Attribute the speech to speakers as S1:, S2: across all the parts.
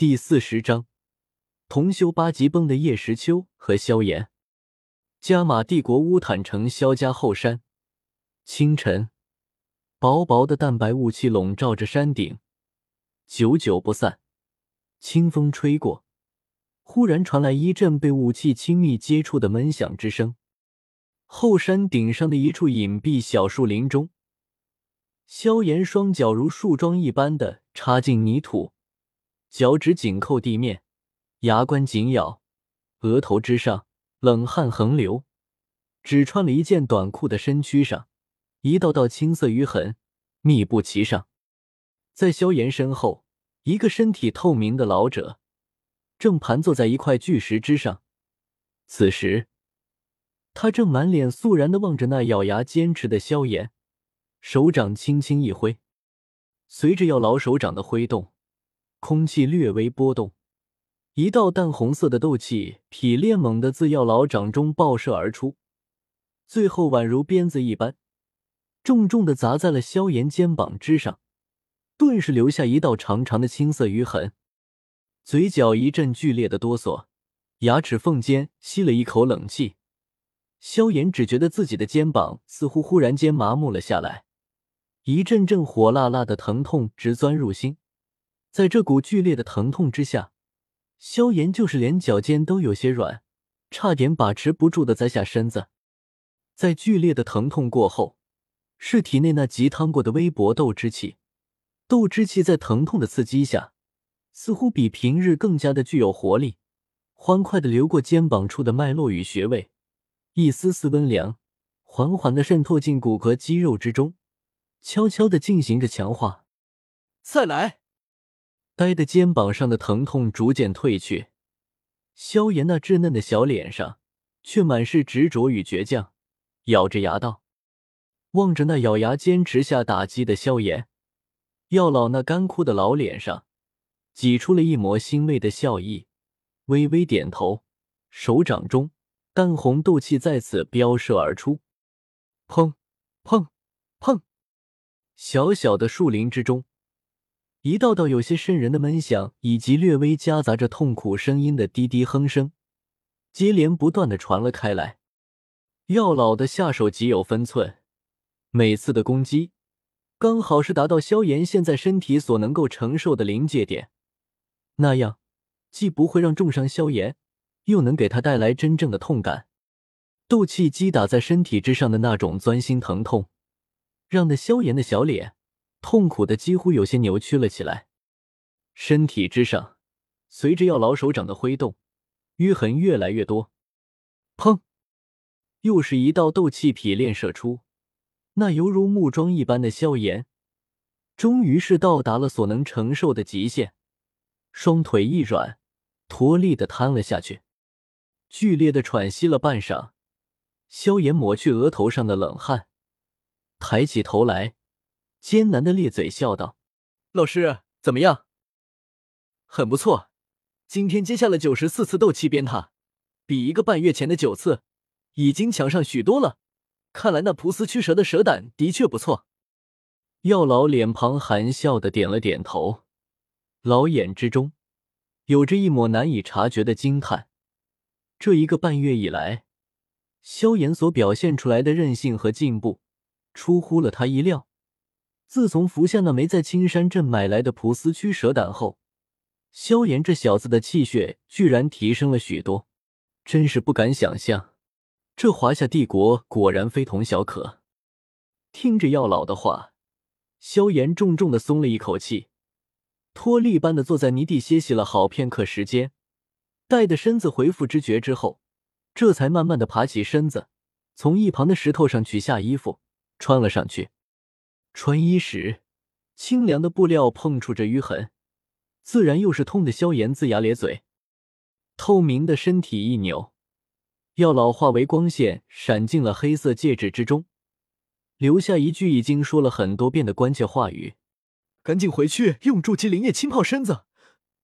S1: 第四十章，同修八级崩的叶时秋和萧炎。加玛帝国乌坦城萧家后山，清晨，薄薄的淡白雾气笼罩着山顶，久久不散。清风吹过，忽然传来一阵被雾气亲密接触的闷响之声。后山顶上的一处隐蔽小树林中，萧炎双脚如树桩一般的插进泥土。脚趾紧扣地面，牙关紧咬，额头之上冷汗横流。只穿了一件短裤的身躯上，一道道青色淤痕密布其上。在萧炎身后，一个身体透明的老者正盘坐在一块巨石之上。此时，他正满脸肃然的望着那咬牙坚持的萧炎，手掌轻轻一挥，随着药老手掌的挥动。空气略微波动，一道淡红色的斗气劈裂猛地自药老掌中爆射而出，最后宛如鞭子一般，重重的砸在了萧炎肩膀之上，顿时留下一道长长的青色淤痕。嘴角一阵剧烈的哆嗦，牙齿缝间吸了一口冷气。萧炎只觉得自己的肩膀似乎忽然间麻木了下来，一阵阵火辣辣的疼痛直钻入心。在这股剧烈的疼痛之下，萧炎就是连脚尖都有些软，差点把持不住的栽下身子。在剧烈的疼痛过后，是体内那急淌过的微薄斗之气。斗之气在疼痛的刺激下，似乎比平日更加的具有活力，欢快的流过肩膀处的脉络与穴位，一丝丝温凉，缓缓的渗透进骨骼肌肉之中，悄悄的进行着强化。
S2: 再来。
S1: 呆的肩膀上的疼痛逐渐褪去，萧炎那稚嫩的小脸上却满是执着与倔强，咬着牙道：“望着那咬牙坚持下打击的萧炎，药老那干枯的老脸上挤出了一抹欣慰的笑意，微微点头，手掌中淡红斗气再次飙射而出，砰砰砰！小小的树林之中。”一道道有些渗人的闷响，以及略微夹杂着痛苦声音的低低哼声，接连不断的传了开来。药老的下手极有分寸，每次的攻击刚好是达到萧炎现在身体所能够承受的临界点，那样既不会让重伤萧炎，又能给他带来真正的痛感。斗气击打在身体之上的那种钻心疼痛，让那萧炎的小脸。痛苦的几乎有些扭曲了起来，身体之上，随着药老手掌的挥动，淤痕越来越多。砰！又是一道斗气劈炼射出，那犹如木桩一般的萧炎，终于是到达了所能承受的极限，双腿一软，脱力的瘫了下去，剧烈的喘息了半晌。萧炎抹去额头上的冷汗，抬起头来。艰难的咧嘴笑道：“
S2: 老师怎么样？很不错，今天接下了九十四次斗气鞭挞，比一个半月前的九次已经强上许多了。看来那蒲斯驱蛇的蛇胆的确不错。”
S1: 药老脸庞含笑的点了点头，老眼之中有着一抹难以察觉的惊叹。这一个半月以来，萧炎所表现出来的韧性和进步，出乎了他意料。自从服下那枚在青山镇买来的蒲斯驱蛇胆后，萧炎这小子的气血居然提升了许多，真是不敢想象。这华夏帝国果然非同小可。听着药老的话，萧炎重重的松了一口气，脱力般的坐在泥地歇息了好片刻时间，待的身子恢复知觉之后，这才慢慢的爬起身子，从一旁的石头上取下衣服穿了上去。穿衣时，清凉的布料碰触着淤痕，自然又是痛的。萧炎龇牙咧嘴，透明的身体一扭，药老化为光线，闪进了黑色戒指之中，留下一句已经说了很多遍的关切话语：“
S2: 赶紧回去用筑基灵液浸泡身子，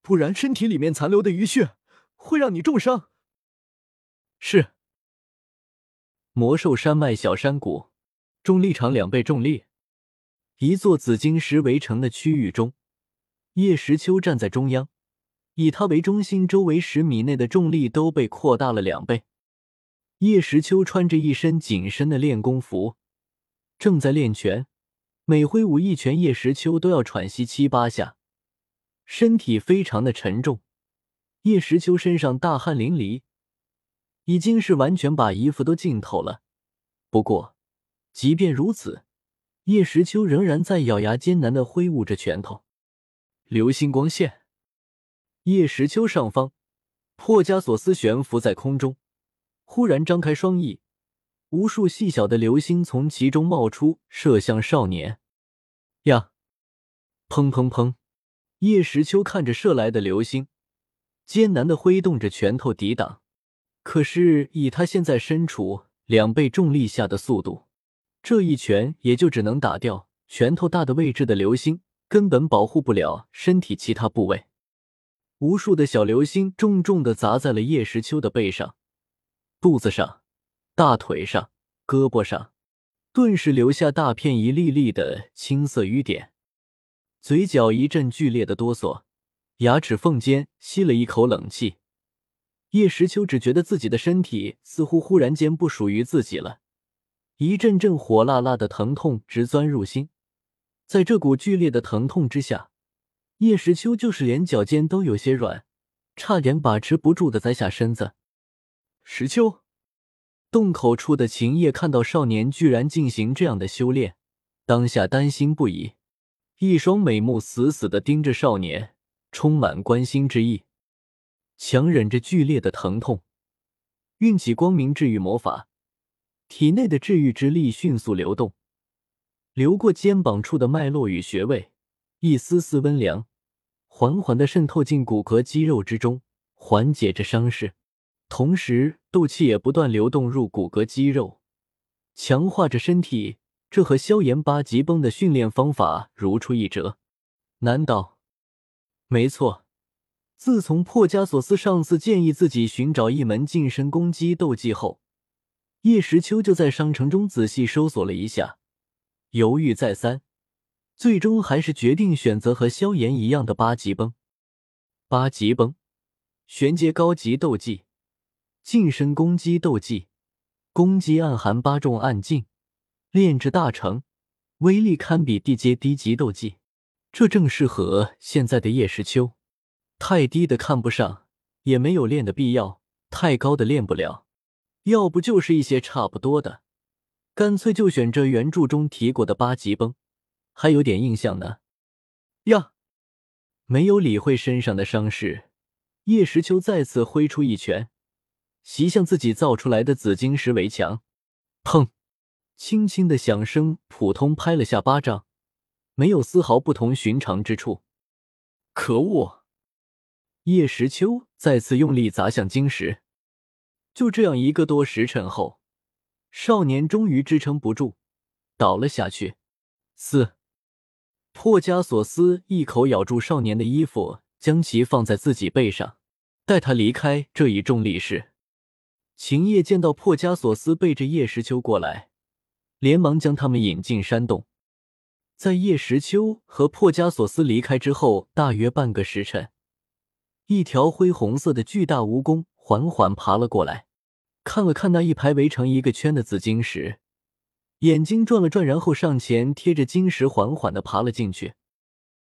S2: 不然身体里面残留的淤血会让你重伤。”
S1: 是。魔兽山脉小山谷，重力场两倍重力。一座紫金石围成的区域中，叶时秋站在中央，以他为中心，周围十米内的重力都被扩大了两倍。叶时秋穿着一身紧身的练功服，正在练拳，每挥舞一拳，叶时秋都要喘息七八下，身体非常的沉重。叶时秋身上大汗淋漓，已经是完全把衣服都浸透了。不过，即便如此，叶时秋仍然在咬牙艰难的挥舞着拳头。流星光线。叶时秋上方，破加索斯悬浮在空中，忽然张开双翼，无数细小的流星从其中冒出，射向少年。呀！砰砰砰！叶时秋看着射来的流星，艰难的挥动着拳头抵挡。可是以他现在身处两倍重力下的速度，这一拳也就只能打掉拳头大的位置的流星，根本保护不了身体其他部位。无数的小流星重重的砸在了叶时秋的背上、肚子上、大腿上、胳膊上，顿时留下大片一粒粒的青色瘀点。嘴角一阵剧烈的哆嗦，牙齿缝间吸了一口冷气。叶时秋只觉得自己的身体似乎忽然间不属于自己了，一阵阵火辣辣的疼痛直钻入心，在这股剧烈的疼痛之下。叶时秋就是连脚尖都有些软，差点把持不住的栽下身子。石秋，洞口处的秦叶看到少年居然进行这样的修炼，当下担心不已，一双美目死死的盯着少年，充满关心之意。强忍着剧烈的疼痛，运起光明治愈魔法，体内的治愈之力迅速流动，流过肩膀处的脉络与穴位。一丝丝温凉，缓缓的渗透进骨骼肌肉之中，缓解着伤势。同时，斗气也不断流动入骨骼肌肉，强化着身体。这和萧炎八级崩的训练方法如出一辙。难道？没错。自从破加索斯上次建议自己寻找一门近身攻击斗技后，叶时秋就在商城中仔细搜索了一下，犹豫再三。最终还是决定选择和萧炎一样的八级崩。八级崩，玄阶高级斗技，近身攻击斗技，攻击暗含八重暗劲，炼制大成，威力堪比地阶低级斗技。这正适合现在的叶时秋。太低的看不上，也没有练的必要；太高的练不了，要不就是一些差不多的。干脆就选这原著中提过的八级崩。还有点印象呢，呀！没有理会身上的伤势，叶时秋再次挥出一拳，袭向自己造出来的紫晶石围墙。砰！轻轻的响声，普通拍了下巴掌，没有丝毫不同寻常之处。可恶！叶时秋再次用力砸向晶石。就这样，一个多时辰后，少年终于支撑不住，倒了下去。四。破加索斯一口咬住少年的衣服，将其放在自己背上，带他离开这一重力室。秦叶见到破加索斯背着叶时秋过来，连忙将他们引进山洞。在叶时秋和破加索斯离开之后，大约半个时辰，一条灰红色的巨大蜈蚣缓缓爬了过来，看了看那一排围成一个圈的紫晶石。眼睛转了转，然后上前贴着晶石，缓缓的爬了进去。